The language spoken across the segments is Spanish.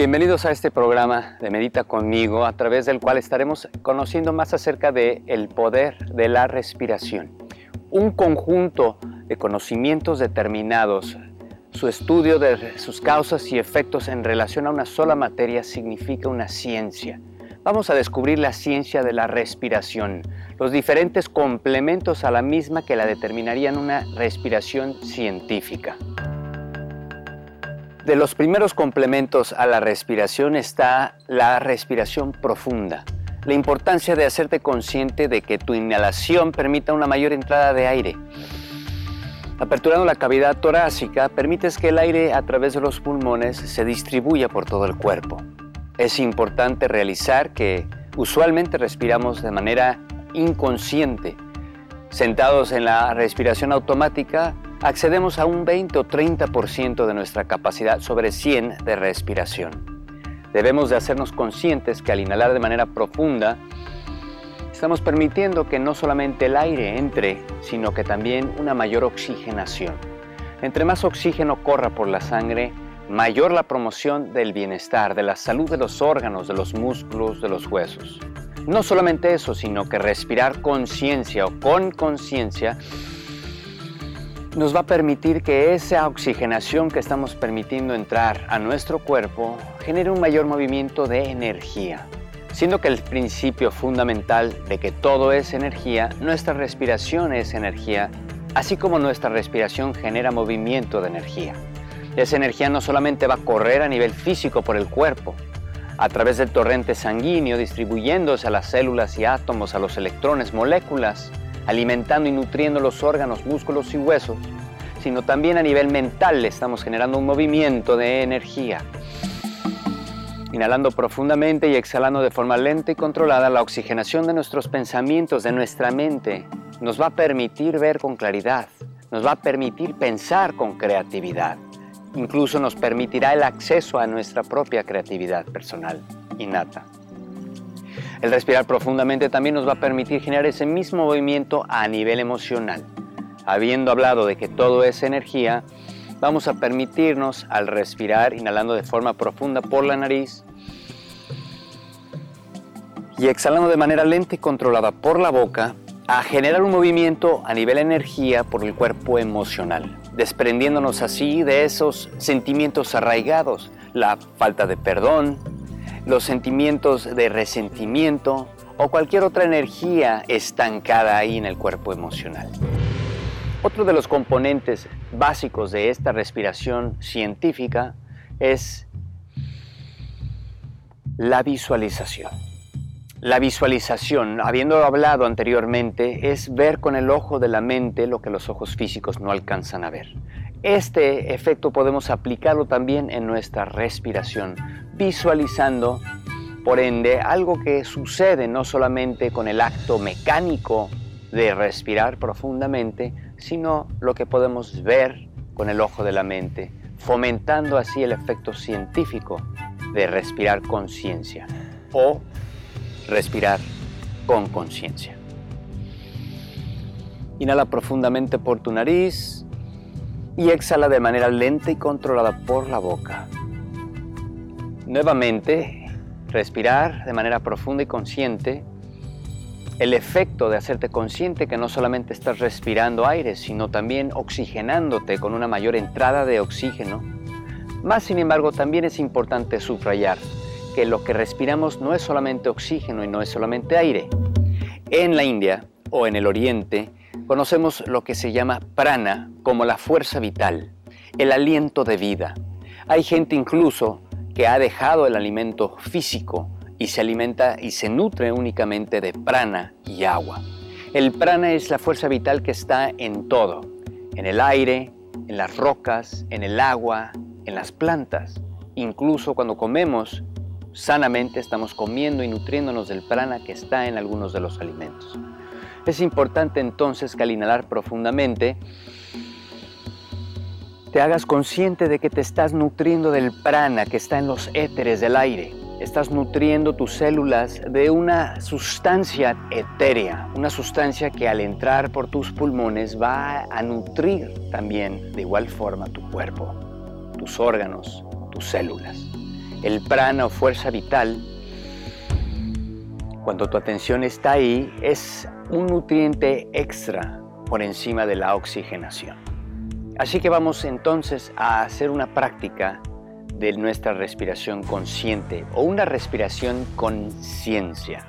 Bienvenidos a este programa de Medita conmigo, a través del cual estaremos conociendo más acerca de el poder de la respiración. Un conjunto de conocimientos determinados, su estudio de sus causas y efectos en relación a una sola materia significa una ciencia. Vamos a descubrir la ciencia de la respiración, los diferentes complementos a la misma que la determinarían una respiración científica. De los primeros complementos a la respiración está la respiración profunda. La importancia de hacerte consciente de que tu inhalación permita una mayor entrada de aire. Aperturando la cavidad torácica, permites que el aire a través de los pulmones se distribuya por todo el cuerpo. Es importante realizar que usualmente respiramos de manera inconsciente. Sentados en la respiración automática, accedemos a un 20 o 30% de nuestra capacidad sobre 100 de respiración. Debemos de hacernos conscientes que al inhalar de manera profunda, estamos permitiendo que no solamente el aire entre, sino que también una mayor oxigenación. Entre más oxígeno corra por la sangre, mayor la promoción del bienestar, de la salud de los órganos, de los músculos, de los huesos. No solamente eso, sino que respirar conciencia o con conciencia nos va a permitir que esa oxigenación que estamos permitiendo entrar a nuestro cuerpo genere un mayor movimiento de energía. Siendo que el principio fundamental de que todo es energía, nuestra respiración es energía, así como nuestra respiración genera movimiento de energía. Esa energía no solamente va a correr a nivel físico por el cuerpo, a través del torrente sanguíneo, distribuyéndose a las células y átomos, a los electrones, moléculas, alimentando y nutriendo los órganos, músculos y huesos, sino también a nivel mental estamos generando un movimiento de energía. Inhalando profundamente y exhalando de forma lenta y controlada, la oxigenación de nuestros pensamientos, de nuestra mente, nos va a permitir ver con claridad, nos va a permitir pensar con creatividad, incluso nos permitirá el acceso a nuestra propia creatividad personal innata. El respirar profundamente también nos va a permitir generar ese mismo movimiento a nivel emocional. Habiendo hablado de que todo es energía, vamos a permitirnos al respirar, inhalando de forma profunda por la nariz y exhalando de manera lenta y controlada por la boca, a generar un movimiento a nivel energía por el cuerpo emocional, desprendiéndonos así de esos sentimientos arraigados, la falta de perdón, los sentimientos de resentimiento o cualquier otra energía estancada ahí en el cuerpo emocional. Otro de los componentes básicos de esta respiración científica es la visualización. La visualización, habiendo hablado anteriormente, es ver con el ojo de la mente lo que los ojos físicos no alcanzan a ver. Este efecto podemos aplicarlo también en nuestra respiración, visualizando, por ende, algo que sucede no solamente con el acto mecánico de respirar profundamente, sino lo que podemos ver con el ojo de la mente, fomentando así el efecto científico de respirar conciencia o respirar con conciencia. Inhala profundamente por tu nariz y exhala de manera lenta y controlada por la boca. Nuevamente, respirar de manera profunda y consciente. El efecto de hacerte consciente que no solamente estás respirando aire, sino también oxigenándote con una mayor entrada de oxígeno. Más sin embargo, también es importante subrayar que lo que respiramos no es solamente oxígeno y no es solamente aire. En la India o en el Oriente conocemos lo que se llama prana como la fuerza vital, el aliento de vida. Hay gente incluso ha dejado el alimento físico y se alimenta y se nutre únicamente de prana y agua. El prana es la fuerza vital que está en todo, en el aire, en las rocas, en el agua, en las plantas. Incluso cuando comemos sanamente estamos comiendo y nutriéndonos del prana que está en algunos de los alimentos. Es importante entonces que profundamente te hagas consciente de que te estás nutriendo del prana que está en los éteres del aire. Estás nutriendo tus células de una sustancia etérea, una sustancia que al entrar por tus pulmones va a nutrir también de igual forma tu cuerpo, tus órganos, tus células. el prana o fuerza vital, cuando tu atención está ahí, es un nutriente extra por encima de la oxigenación. Así que vamos entonces a hacer una práctica de nuestra respiración consciente o una respiración con ciencia,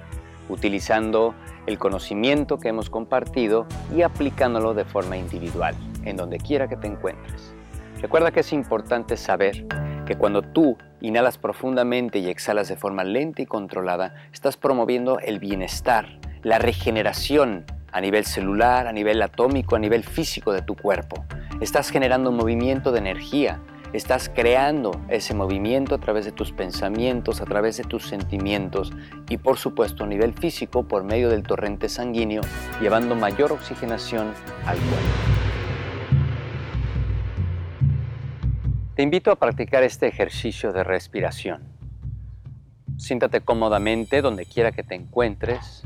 utilizando el conocimiento que hemos compartido y aplicándolo de forma individual, en donde quiera que te encuentres. Recuerda que es importante saber que cuando tú inhalas profundamente y exhalas de forma lenta y controlada, estás promoviendo el bienestar, la regeneración a nivel celular, a nivel atómico, a nivel físico de tu cuerpo. Estás generando un movimiento de energía, estás creando ese movimiento a través de tus pensamientos, a través de tus sentimientos y por supuesto a nivel físico por medio del torrente sanguíneo, llevando mayor oxigenación al cuerpo. Te invito a practicar este ejercicio de respiración. Siéntate cómodamente donde quiera que te encuentres,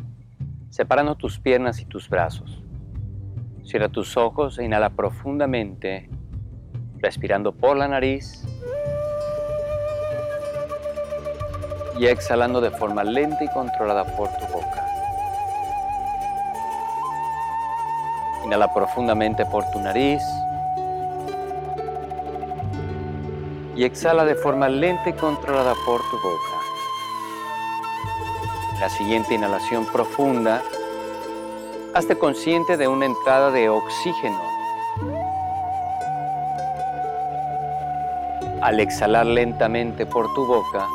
separando tus piernas y tus brazos. Cierra tus ojos e inhala profundamente, respirando por la nariz y exhalando de forma lenta y controlada por tu boca. Inhala profundamente por tu nariz y exhala de forma lenta y controlada por tu boca. La siguiente inhalación profunda, hazte consciente de una entrada de oxígeno. Al exhalar lentamente por tu boca,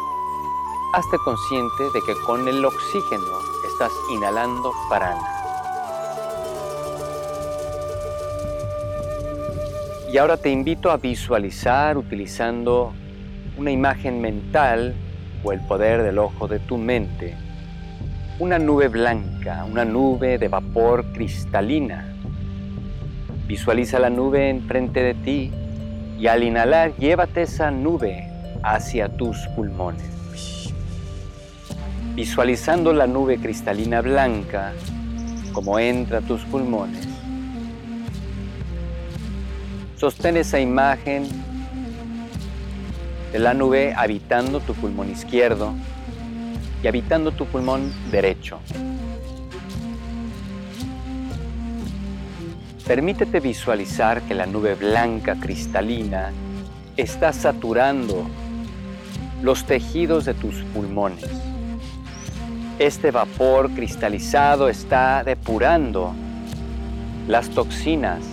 hazte consciente de que con el oxígeno estás inhalando prana. Y ahora te invito a visualizar utilizando una imagen mental o el poder del ojo de tu mente, una nube blanca, una nube de vapor cristalina. Visualiza la nube enfrente de ti y al inhalar llévate esa nube hacia tus pulmones. Visualizando la nube cristalina blanca como entra a tus pulmones Sostén esa imagen de la nube habitando tu pulmón izquierdo y habitando tu pulmón derecho. Permítete visualizar que la nube blanca cristalina está saturando los tejidos de tus pulmones. Este vapor cristalizado está depurando las toxinas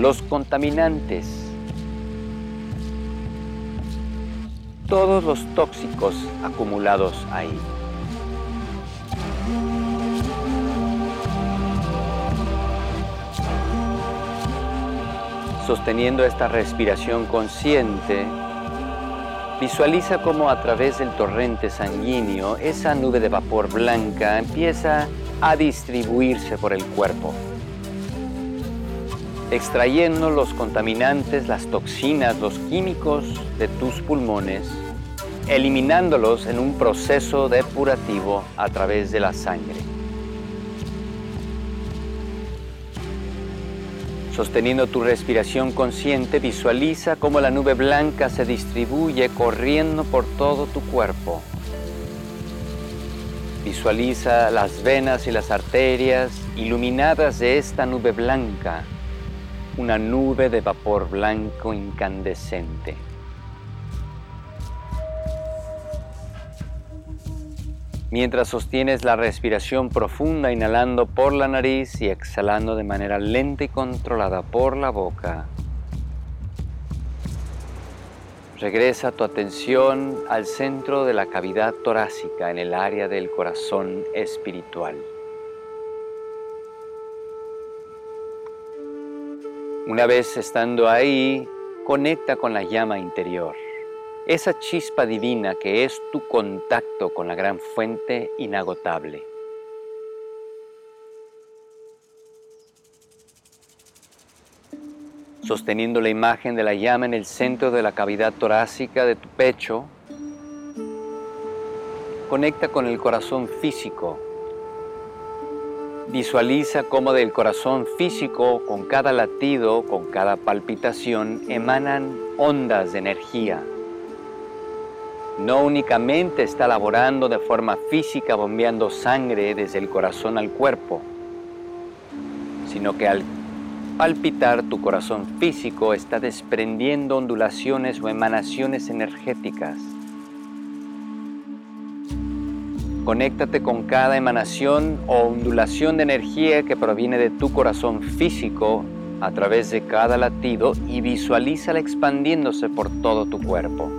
los contaminantes, todos los tóxicos acumulados ahí. Sosteniendo esta respiración consciente, visualiza cómo a través del torrente sanguíneo esa nube de vapor blanca empieza a distribuirse por el cuerpo extrayendo los contaminantes, las toxinas, los químicos de tus pulmones, eliminándolos en un proceso depurativo a través de la sangre. Sosteniendo tu respiración consciente, visualiza cómo la nube blanca se distribuye corriendo por todo tu cuerpo. Visualiza las venas y las arterias iluminadas de esta nube blanca una nube de vapor blanco incandescente. Mientras sostienes la respiración profunda inhalando por la nariz y exhalando de manera lenta y controlada por la boca, regresa tu atención al centro de la cavidad torácica en el área del corazón espiritual. Una vez estando ahí, conecta con la llama interior, esa chispa divina que es tu contacto con la gran fuente inagotable. Sosteniendo la imagen de la llama en el centro de la cavidad torácica de tu pecho, conecta con el corazón físico Visualiza cómo del corazón físico, con cada latido, con cada palpitación, emanan ondas de energía. no únicamente está laborando de forma física bombeando sangre desde el corazón al cuerpo, sino que al palpitar tu corazón físico está desprendiendo ondulaciones o emanaciones energéticas. Conéctate con cada emanación o ondulación de energía que proviene de tu corazón físico a través de cada latido y visualízala expandiéndose por todo tu cuerpo.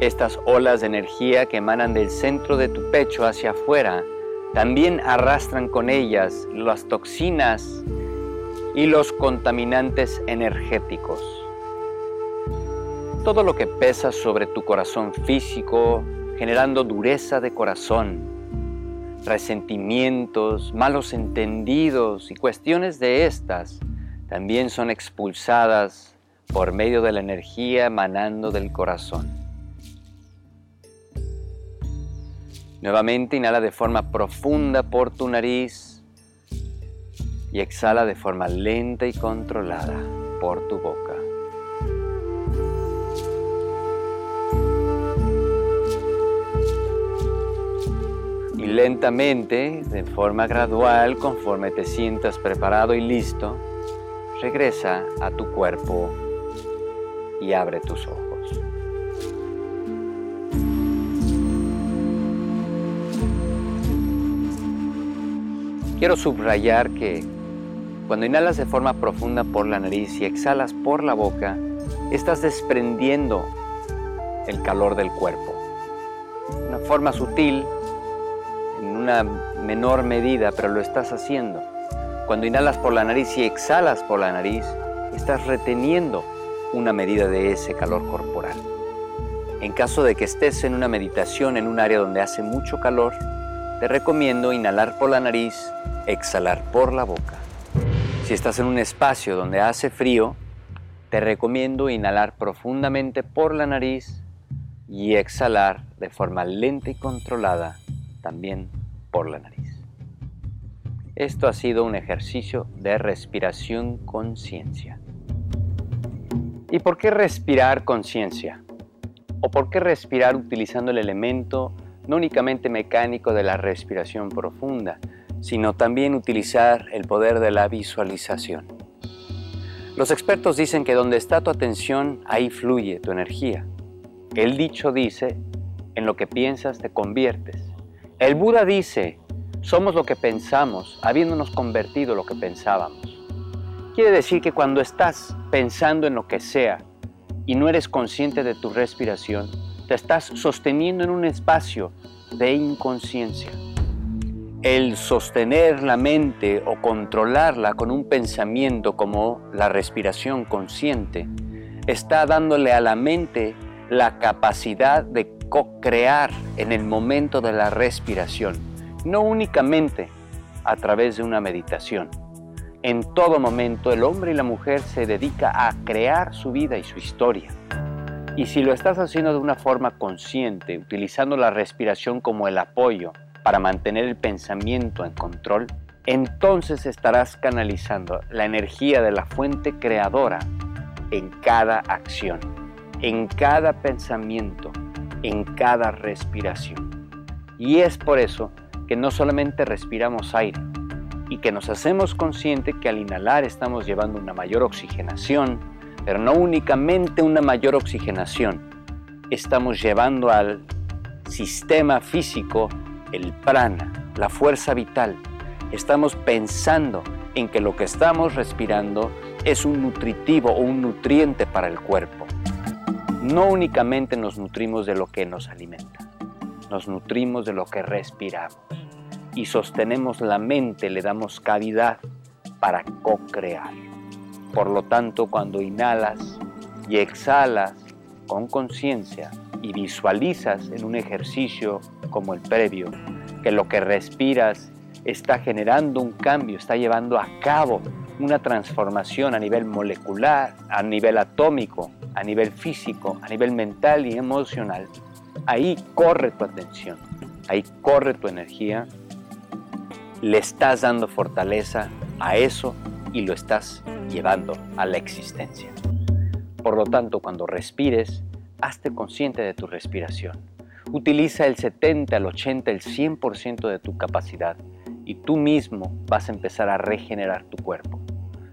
Estas olas de energía que emanan del centro de tu pecho hacia afuera también arrastran con ellas las toxinas y los contaminantes energéticos. Todo lo que pesa sobre tu corazón físico, generando dureza de corazón, resentimientos, malos entendidos y cuestiones de estas, también son expulsadas por medio de la energía emanando del corazón. Nuevamente inhala de forma profunda por tu nariz y exhala de forma lenta y controlada por tu boca. Lentamente, de forma gradual, conforme te sientas preparado y listo, regresa a tu cuerpo y abre tus ojos. Quiero subrayar que cuando inhalas de forma profunda por la nariz y exhalas por la boca, estás desprendiendo el calor del cuerpo. De una forma sutil, en una menor medida, pero lo estás haciendo. Cuando inhalas por la nariz y exhalas por la nariz, estás reteniendo una medida de ese calor corporal. En caso de que estés en una meditación en un área donde hace mucho calor, te recomiendo inhalar por la nariz, exhalar por la boca. Si estás en un espacio donde hace frío, te recomiendo inhalar profundamente por la nariz y exhalar de forma lenta y controlada también por la nariz. Esto ha sido un ejercicio de respiración conciencia. ¿Y por qué respirar conciencia? ¿O por qué respirar utilizando el elemento no únicamente mecánico de la respiración profunda, sino también utilizar el poder de la visualización. Los expertos dicen que donde está tu atención, ahí fluye tu energía. El dicho dice, en lo que piensas te conviertes. El Buda dice, somos lo que pensamos, habiéndonos convertido lo que pensábamos. Quiere decir que cuando estás pensando en lo que sea y no eres consciente de tu respiración, te estás sosteniendo en un espacio de inconsciencia. El sostener la mente o controlarla con un pensamiento como la respiración consciente está dándole a la mente la capacidad de co-crear en el momento de la respiración, no únicamente a través de una meditación. En todo momento el hombre y la mujer se dedica a crear su vida y su historia. Y si lo estás haciendo de una forma consciente, utilizando la respiración como el apoyo para mantener el pensamiento en control, entonces estarás canalizando la energía de la fuente creadora en cada acción, en cada pensamiento, en cada respiración. Y es por eso que no solamente respiramos aire y que nos hacemos consciente que al inhalar estamos llevando una mayor oxigenación, pero no únicamente una mayor oxigenación, estamos llevando al sistema físico el prana, la fuerza vital. Estamos pensando en que lo que estamos respirando es un nutritivo o un nutriente para el cuerpo. No únicamente nos nutrimos de lo que nos alimenta, nos nutrimos de lo que respiramos y sostenemos la mente, le damos cavidad para co-crear. Por lo tanto, cuando inhalas y exhalas con conciencia y visualizas en un ejercicio como el previo que lo que respiras está generando un cambio, está llevando a cabo una transformación a nivel molecular, a nivel atómico, a nivel físico, a nivel mental y emocional, ahí corre tu atención, ahí corre tu energía, le estás dando fortaleza a eso y lo estás llevando a la existencia. Por lo tanto, cuando respires, hazte consciente de tu respiración. Utiliza el 70, el 80, el 100% de tu capacidad y tú mismo vas a empezar a regenerar tu cuerpo.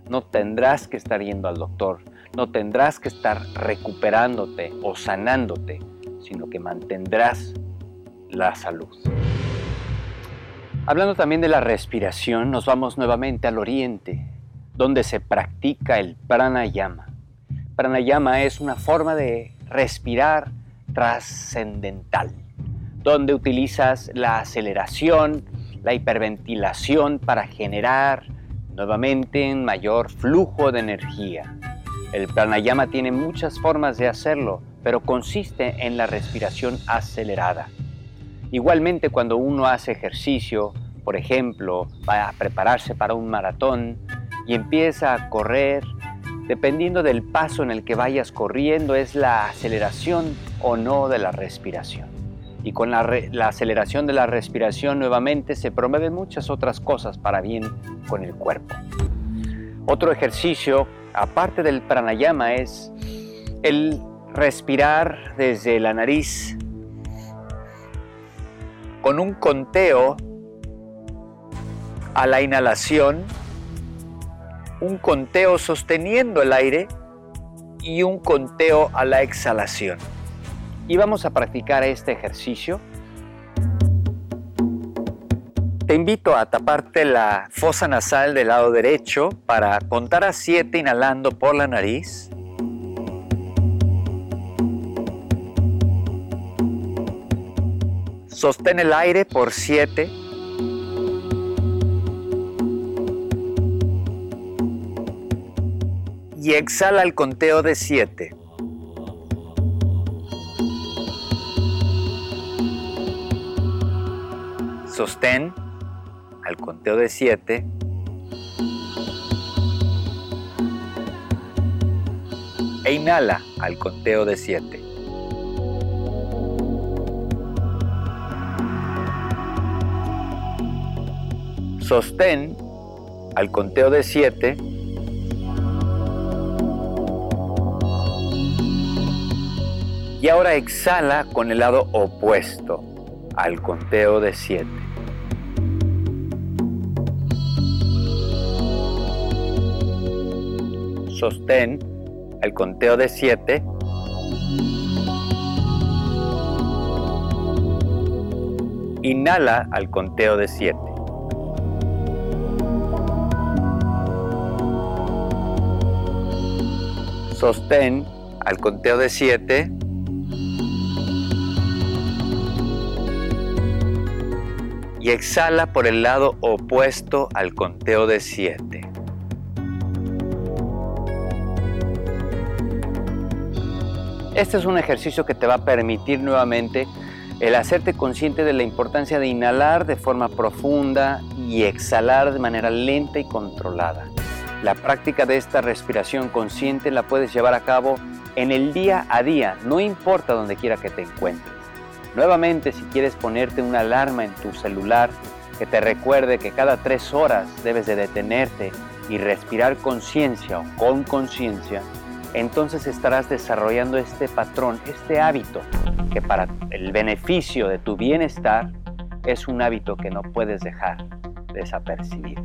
No tendrás que estar yendo al doctor, no tendrás que estar recuperándote o sanándote, sino que mantendrás la salud. Hablando también de la respiración, nos vamos nuevamente al oriente, donde se practica el pranayama. Pranayama es una forma de respirar trascendental, donde utilizas la aceleración, la hiperventilación para generar nuevamente un mayor flujo de energía. El pranayama tiene muchas formas de hacerlo, pero consiste en la respiración acelerada. Igualmente cuando uno hace ejercicio, por ejemplo, va a prepararse para un maratón y empieza a correr, dependiendo del paso en el que vayas corriendo, es la aceleración o no de la respiración. Y con la, la, aceleración de la respiración nuevamente se promueven muchas otras cosas para bien con el cuerpo. Otro ejercicio, aparte del pranayama, es el respirar desde la nariz con un conteo a la inhalación, un conteo sosteniendo el aire y un conteo a la exhalación. Y vamos a practicar este ejercicio. Te invito a taparte la fosa nasal del lado derecho para contar a 7 inhalando por la nariz. Sostén el aire por 7. Y exhala el conteo de 7. Sostén al conteo de 7. E inhala al conteo de 7. Sostén al conteo de 7. Y ahora exhala con el lado opuesto al conteo de 7. Sostén al conteo de 7. Inhala al conteo de 7. Sostén al conteo de 7. Y exhala por el lado opuesto al conteo de 7. Este es un ejercicio que te va a permitir nuevamente el hacerte consciente de la importancia de inhalar de forma profunda y exhalar de manera lenta y controlada. La práctica de esta respiración consciente la puedes llevar a cabo en el día a día, no importa donde quiera que te encuentres. Nuevamente, si quieres ponerte una alarma en tu celular que te recuerde que cada tres horas debes de detenerte y respirar conciencia o con conciencia, entonces estarás desarrollando este patrón, este hábito, que para el beneficio de tu bienestar es un hábito que no puedes dejar desapercibido.